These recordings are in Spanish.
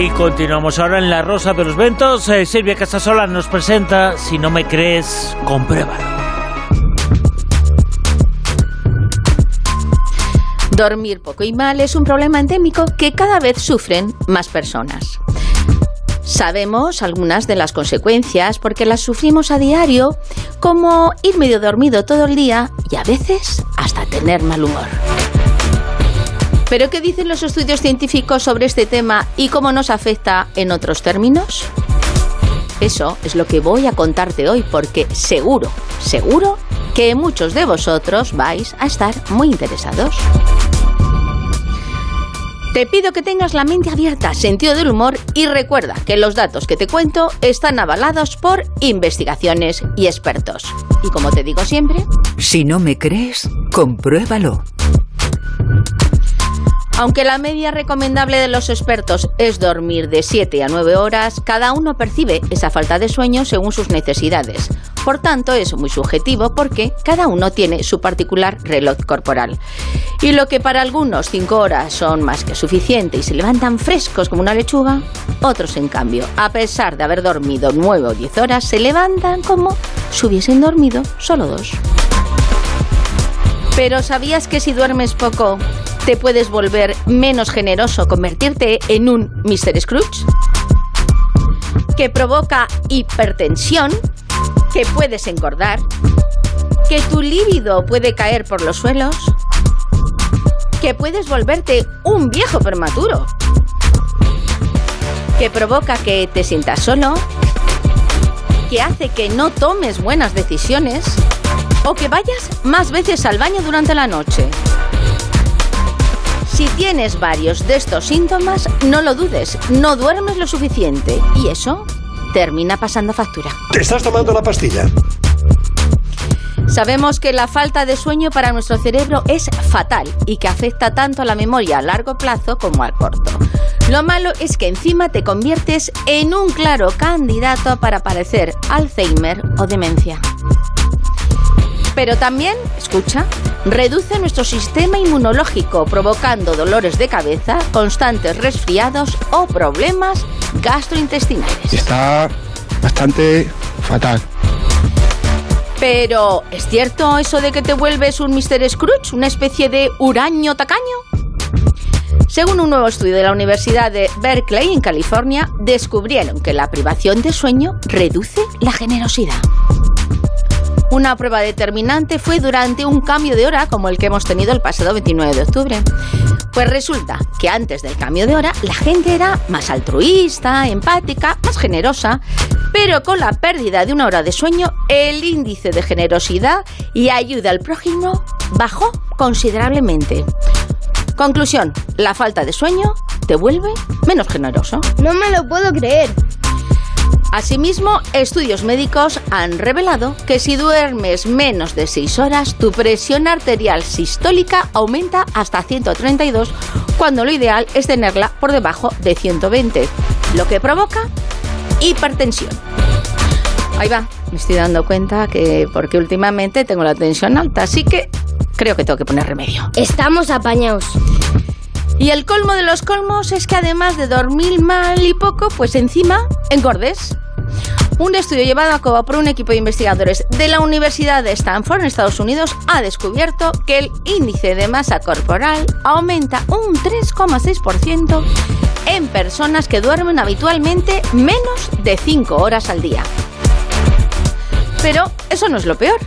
Y continuamos ahora en La Rosa de los Ventos. Eh, Silvia Casasola nos presenta Si no me crees, compruébalo. Dormir poco y mal es un problema endémico que cada vez sufren más personas. Sabemos algunas de las consecuencias porque las sufrimos a diario, como ir medio dormido todo el día y a veces hasta tener mal humor. ¿Pero qué dicen los estudios científicos sobre este tema y cómo nos afecta en otros términos? Eso es lo que voy a contarte hoy porque seguro, seguro que muchos de vosotros vais a estar muy interesados. Te pido que tengas la mente abierta, sentido del humor y recuerda que los datos que te cuento están avalados por investigaciones y expertos. Y como te digo siempre... Si no me crees, compruébalo. Aunque la media recomendable de los expertos es dormir de 7 a 9 horas, cada uno percibe esa falta de sueño según sus necesidades. Por tanto, es muy subjetivo porque cada uno tiene su particular reloj corporal. Y lo que para algunos 5 horas son más que suficiente y se levantan frescos como una lechuga, otros en cambio, a pesar de haber dormido 9 o 10 horas, se levantan como si hubiesen dormido solo 2. Pero ¿sabías que si duermes poco te puedes volver menos generoso, convertirte en un Mr. Scrooge? Que provoca hipertensión, que puedes engordar, que tu líbido puede caer por los suelos, que puedes volverte un viejo prematuro, que provoca que te sientas solo, que hace que no tomes buenas decisiones o que vayas más veces al baño durante la noche. Si tienes varios de estos síntomas, no lo dudes, no duermes lo suficiente y eso termina pasando factura. ¿Te estás tomando la pastilla? Sabemos que la falta de sueño para nuestro cerebro es fatal y que afecta tanto a la memoria a largo plazo como al corto. Lo malo es que encima te conviertes en un claro candidato para padecer Alzheimer o demencia. Pero también, escucha, reduce nuestro sistema inmunológico, provocando dolores de cabeza, constantes resfriados o problemas gastrointestinales. Está bastante fatal. Pero, ¿es cierto eso de que te vuelves un Mr. Scrooge, una especie de huraño tacaño? Según un nuevo estudio de la Universidad de Berkeley, en California, descubrieron que la privación de sueño reduce la generosidad. Una prueba determinante fue durante un cambio de hora como el que hemos tenido el pasado 29 de octubre. Pues resulta que antes del cambio de hora la gente era más altruista, empática, más generosa, pero con la pérdida de una hora de sueño el índice de generosidad y ayuda al prójimo bajó considerablemente. Conclusión, la falta de sueño te vuelve menos generoso. No me lo puedo creer. Asimismo, estudios médicos han revelado que si duermes menos de 6 horas, tu presión arterial sistólica aumenta hasta 132, cuando lo ideal es tenerla por debajo de 120, lo que provoca hipertensión. Ahí va, me estoy dando cuenta que porque últimamente tengo la tensión alta, así que creo que tengo que poner remedio. Estamos apañados. Y el colmo de los colmos es que además de dormir mal y poco, pues encima engordes. Un estudio llevado a cabo por un equipo de investigadores de la Universidad de Stanford en Estados Unidos ha descubierto que el índice de masa corporal aumenta un 3,6% en personas que duermen habitualmente menos de 5 horas al día. Pero eso no es lo peor.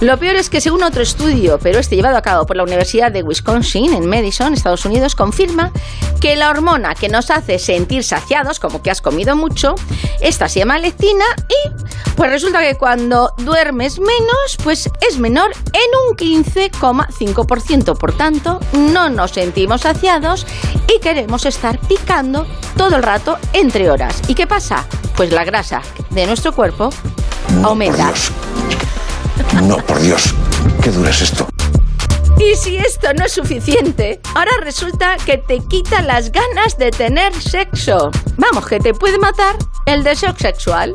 Lo peor es que según otro estudio, pero este llevado a cabo por la Universidad de Wisconsin en Madison, Estados Unidos, confirma que la hormona que nos hace sentir saciados, como que has comido mucho, esta se llama lectina y pues resulta que cuando duermes menos, pues es menor en un 15,5%. Por tanto, no nos sentimos saciados y queremos estar picando todo el rato entre horas. ¿Y qué pasa? Pues la grasa de nuestro cuerpo aumenta. No, por Dios, qué duro es esto. Y si esto no es suficiente, ahora resulta que te quita las ganas de tener sexo. Vamos, que te puede matar el deseo sexual.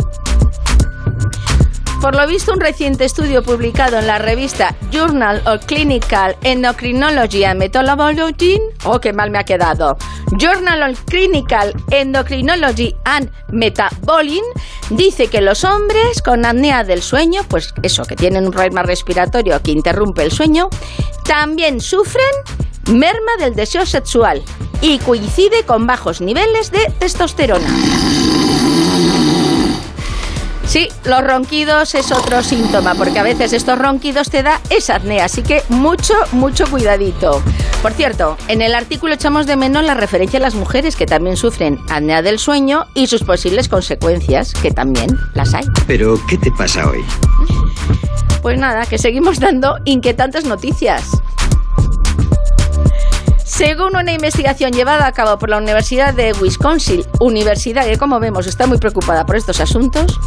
por lo visto, un reciente estudio publicado en la revista Journal of Clinical Endocrinology and Methodology, oh, qué mal me ha quedado, Journal of Clinical Endocrinology and Metabolism, dice que los hombres con apnea del sueño, pues eso, que tienen un problema respiratorio que interrumpe el sueño, también sufren merma del deseo sexual y coincide con bajos niveles de testosterona. Sí, los ronquidos es otro síntoma, porque a veces estos ronquidos te da esa apnea, así que mucho, mucho cuidadito. Por cierto, en el artículo echamos de menos la referencia a las mujeres que también sufren apnea del sueño y sus posibles consecuencias, que también las hay. Pero, ¿qué te pasa hoy? Pues nada, que seguimos dando inquietantes noticias. Según una investigación llevada a cabo por la Universidad de Wisconsin, universidad que como vemos está muy preocupada por estos asuntos,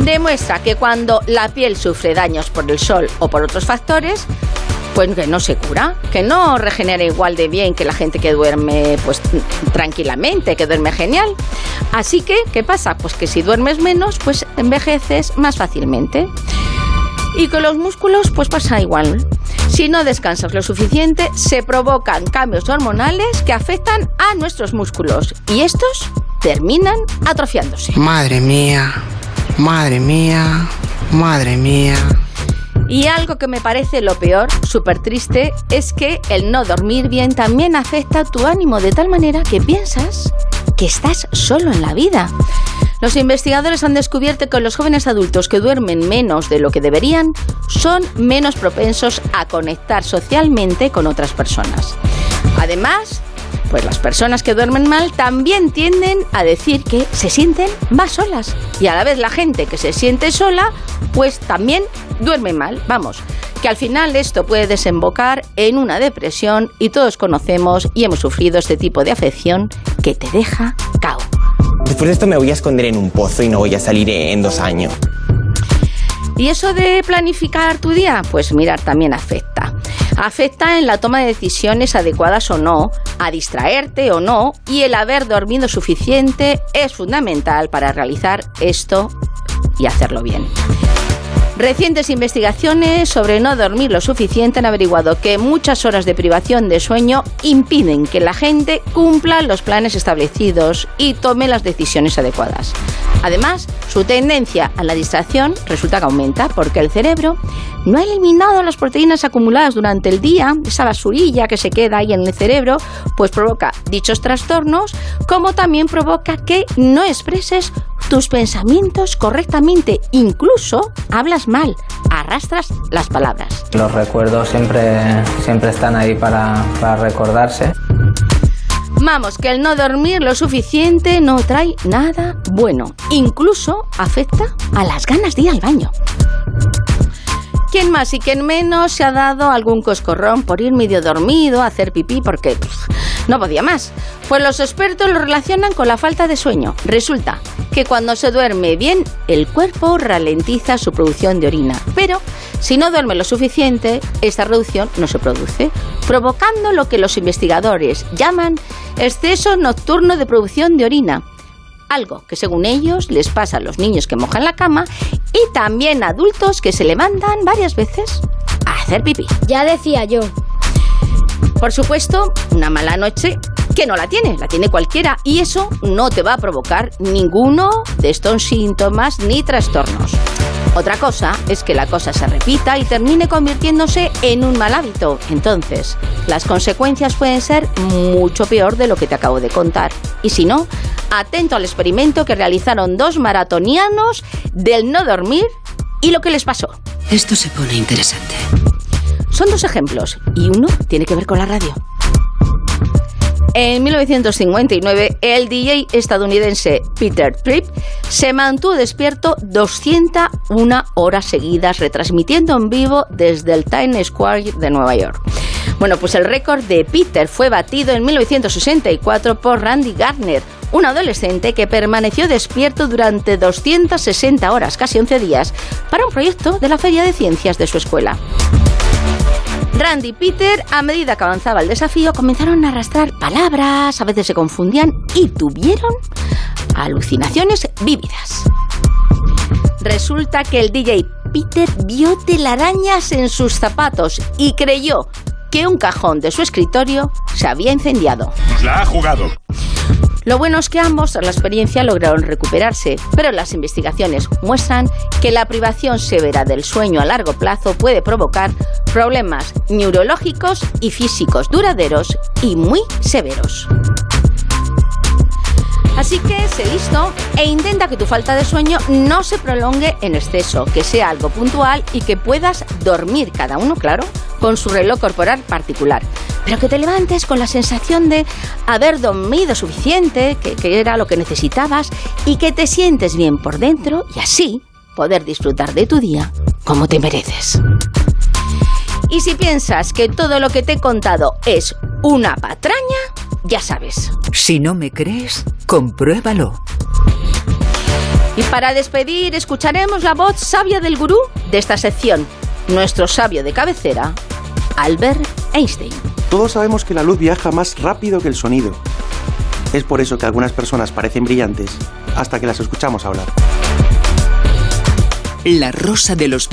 demuestra que cuando la piel sufre daños por el sol o por otros factores, pues que no se cura, que no regenera igual de bien que la gente que duerme pues tranquilamente, que duerme genial. Así que, ¿qué pasa? Pues que si duermes menos, pues envejeces más fácilmente. Y con los músculos pues pasa igual. Si no descansas lo suficiente, se provocan cambios hormonales que afectan a nuestros músculos y estos terminan atrofiándose. Madre mía, madre mía, madre mía. Y algo que me parece lo peor, súper triste, es que el no dormir bien también afecta a tu ánimo de tal manera que piensas que estás solo en la vida. Los investigadores han descubierto que los jóvenes adultos que duermen menos de lo que deberían son menos propensos a conectar socialmente con otras personas. Además, pues las personas que duermen mal también tienden a decir que se sienten más solas. Y a la vez la gente que se siente sola, pues también duerme mal. Vamos, que al final esto puede desembocar en una depresión y todos conocemos y hemos sufrido este tipo de afección que te deja. Después de esto me voy a esconder en un pozo y no voy a salir en dos años. ¿Y eso de planificar tu día? Pues mirar, también afecta. Afecta en la toma de decisiones adecuadas o no, a distraerte o no, y el haber dormido suficiente es fundamental para realizar esto y hacerlo bien. Recientes investigaciones sobre no dormir lo suficiente han averiguado que muchas horas de privación de sueño impiden que la gente cumpla los planes establecidos y tome las decisiones adecuadas. Además, su tendencia a la distracción resulta que aumenta porque el cerebro no ha eliminado las proteínas acumuladas durante el día, esa basurilla que se queda ahí en el cerebro, pues provoca dichos trastornos, como también provoca que no expreses tus pensamientos correctamente, incluso hablas mal, arrastras las palabras. Los recuerdos siempre, siempre están ahí para, para recordarse. Vamos, que el no dormir lo suficiente no trae nada bueno. Incluso afecta a las ganas de ir al baño. ¿Quién más y quién menos se ha dado algún coscorrón por ir medio dormido a hacer pipí porque pff, no podía más? Pues los expertos lo relacionan con la falta de sueño. Resulta que cuando se duerme bien, el cuerpo ralentiza su producción de orina. Pero si no duerme lo suficiente, esta reducción no se produce, provocando lo que los investigadores llaman exceso nocturno de producción de orina algo que según ellos les pasa a los niños que mojan la cama y también a adultos que se levantan varias veces a hacer pipí. Ya decía yo. Por supuesto, una mala noche que no la tiene, la tiene cualquiera y eso no te va a provocar ninguno de estos síntomas ni trastornos. Otra cosa es que la cosa se repita y termine convirtiéndose en un mal hábito. Entonces, las consecuencias pueden ser mucho peor de lo que te acabo de contar. Y si no, atento al experimento que realizaron dos maratonianos del no dormir y lo que les pasó. Esto se pone interesante. Son dos ejemplos y uno tiene que ver con la radio. En 1959, el DJ estadounidense Peter Tripp se mantuvo despierto 201 horas seguidas, retransmitiendo en vivo desde el Times Square de Nueva York. Bueno, pues el récord de Peter fue batido en 1964 por Randy Gardner, un adolescente que permaneció despierto durante 260 horas, casi 11 días, para un proyecto de la Feria de Ciencias de su escuela. Randy y Peter, a medida que avanzaba el desafío, comenzaron a arrastrar palabras, a veces se confundían y tuvieron alucinaciones vívidas. Resulta que el DJ Peter vio telarañas en sus zapatos y creyó que un cajón de su escritorio se había incendiado. Nos la ha jugado. Lo bueno es que ambos, tras la experiencia, lograron recuperarse, pero las investigaciones muestran que la privación severa del sueño a largo plazo puede provocar problemas neurológicos y físicos duraderos y muy severos. Así que sé listo e intenta que tu falta de sueño no se prolongue en exceso, que sea algo puntual y que puedas dormir cada uno, claro, con su reloj corporal particular. Pero que te levantes con la sensación de haber dormido suficiente, que, que era lo que necesitabas y que te sientes bien por dentro y así poder disfrutar de tu día como te mereces. Y si piensas que todo lo que te he contado es una patraña, ya sabes. Si no me crees, compruébalo. Y para despedir, escucharemos la voz sabia del gurú de esta sección, nuestro sabio de cabecera, Albert Einstein. Todos sabemos que la luz viaja más rápido que el sonido. Es por eso que algunas personas parecen brillantes hasta que las escuchamos hablar. La rosa de los